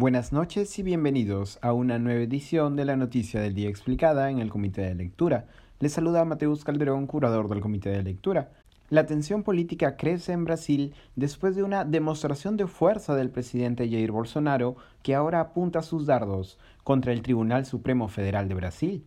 Buenas noches y bienvenidos a una nueva edición de la Noticia del Día Explicada en el Comité de Lectura. Les saluda Mateus Calderón, curador del Comité de Lectura. La tensión política crece en Brasil después de una demostración de fuerza del presidente Jair Bolsonaro que ahora apunta sus dardos contra el Tribunal Supremo Federal de Brasil.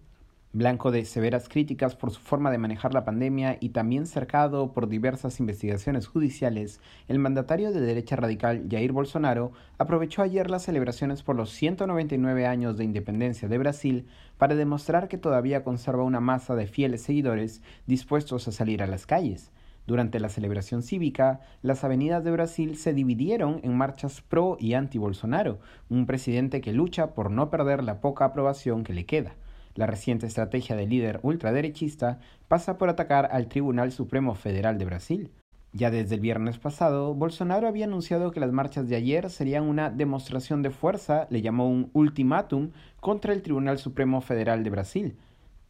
Blanco de severas críticas por su forma de manejar la pandemia y también cercado por diversas investigaciones judiciales, el mandatario de derecha radical Jair Bolsonaro aprovechó ayer las celebraciones por los 199 años de independencia de Brasil para demostrar que todavía conserva una masa de fieles seguidores dispuestos a salir a las calles. Durante la celebración cívica, las avenidas de Brasil se dividieron en marchas pro y anti Bolsonaro, un presidente que lucha por no perder la poca aprobación que le queda. La reciente estrategia del líder ultraderechista pasa por atacar al Tribunal Supremo Federal de Brasil. Ya desde el viernes pasado, Bolsonaro había anunciado que las marchas de ayer serían una demostración de fuerza, le llamó un ultimátum, contra el Tribunal Supremo Federal de Brasil,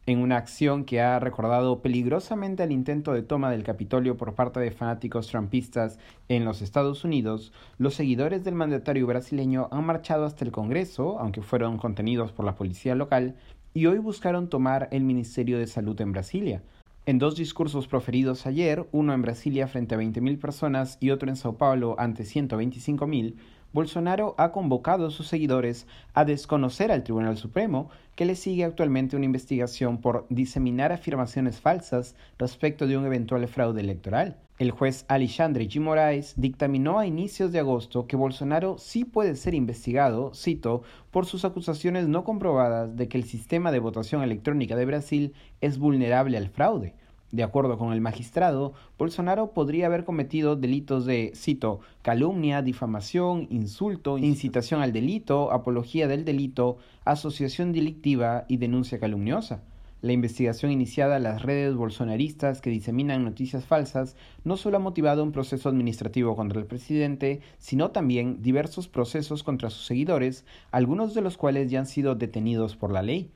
en una acción que ha recordado peligrosamente el intento de toma del Capitolio por parte de fanáticos trumpistas en los Estados Unidos, los seguidores del mandatario brasileño han marchado hasta el Congreso, aunque fueron contenidos por la policía local, y hoy buscaron tomar el Ministerio de Salud en Brasilia. En dos discursos proferidos ayer, uno en Brasilia frente a 20.000 personas y otro en Sao Paulo ante 125.000, Bolsonaro ha convocado a sus seguidores a desconocer al Tribunal Supremo, que le sigue actualmente una investigación por diseminar afirmaciones falsas respecto de un eventual fraude electoral. El juez Alexandre G. Moraes dictaminó a inicios de agosto que Bolsonaro sí puede ser investigado, cito, por sus acusaciones no comprobadas de que el sistema de votación electrónica de Brasil es vulnerable al fraude. De acuerdo con el magistrado, Bolsonaro podría haber cometido delitos de, cito, calumnia, difamación, insulto, incitación al delito, apología del delito, asociación delictiva y denuncia calumniosa. La investigación iniciada a las redes bolsonaristas que diseminan noticias falsas no solo ha motivado un proceso administrativo contra el presidente, sino también diversos procesos contra sus seguidores, algunos de los cuales ya han sido detenidos por la ley.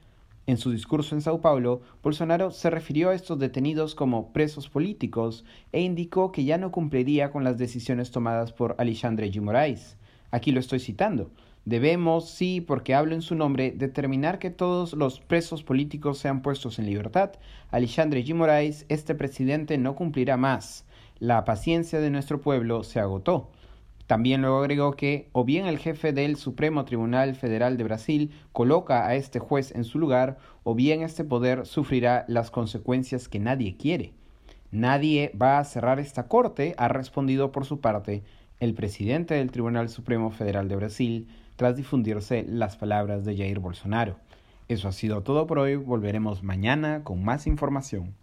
En su discurso en Sao Paulo, Bolsonaro se refirió a estos detenidos como presos políticos e indicó que ya no cumpliría con las decisiones tomadas por Alexandre de Moraes. Aquí lo estoy citando. Debemos, sí, porque hablo en su nombre, determinar que todos los presos políticos sean puestos en libertad. Alexandre de Moraes, este presidente no cumplirá más. La paciencia de nuestro pueblo se agotó. También luego agregó que o bien el jefe del Supremo Tribunal Federal de Brasil coloca a este juez en su lugar, o bien este poder sufrirá las consecuencias que nadie quiere. Nadie va a cerrar esta corte, ha respondido por su parte el presidente del Tribunal Supremo Federal de Brasil, tras difundirse las palabras de Jair Bolsonaro. Eso ha sido todo por hoy, volveremos mañana con más información.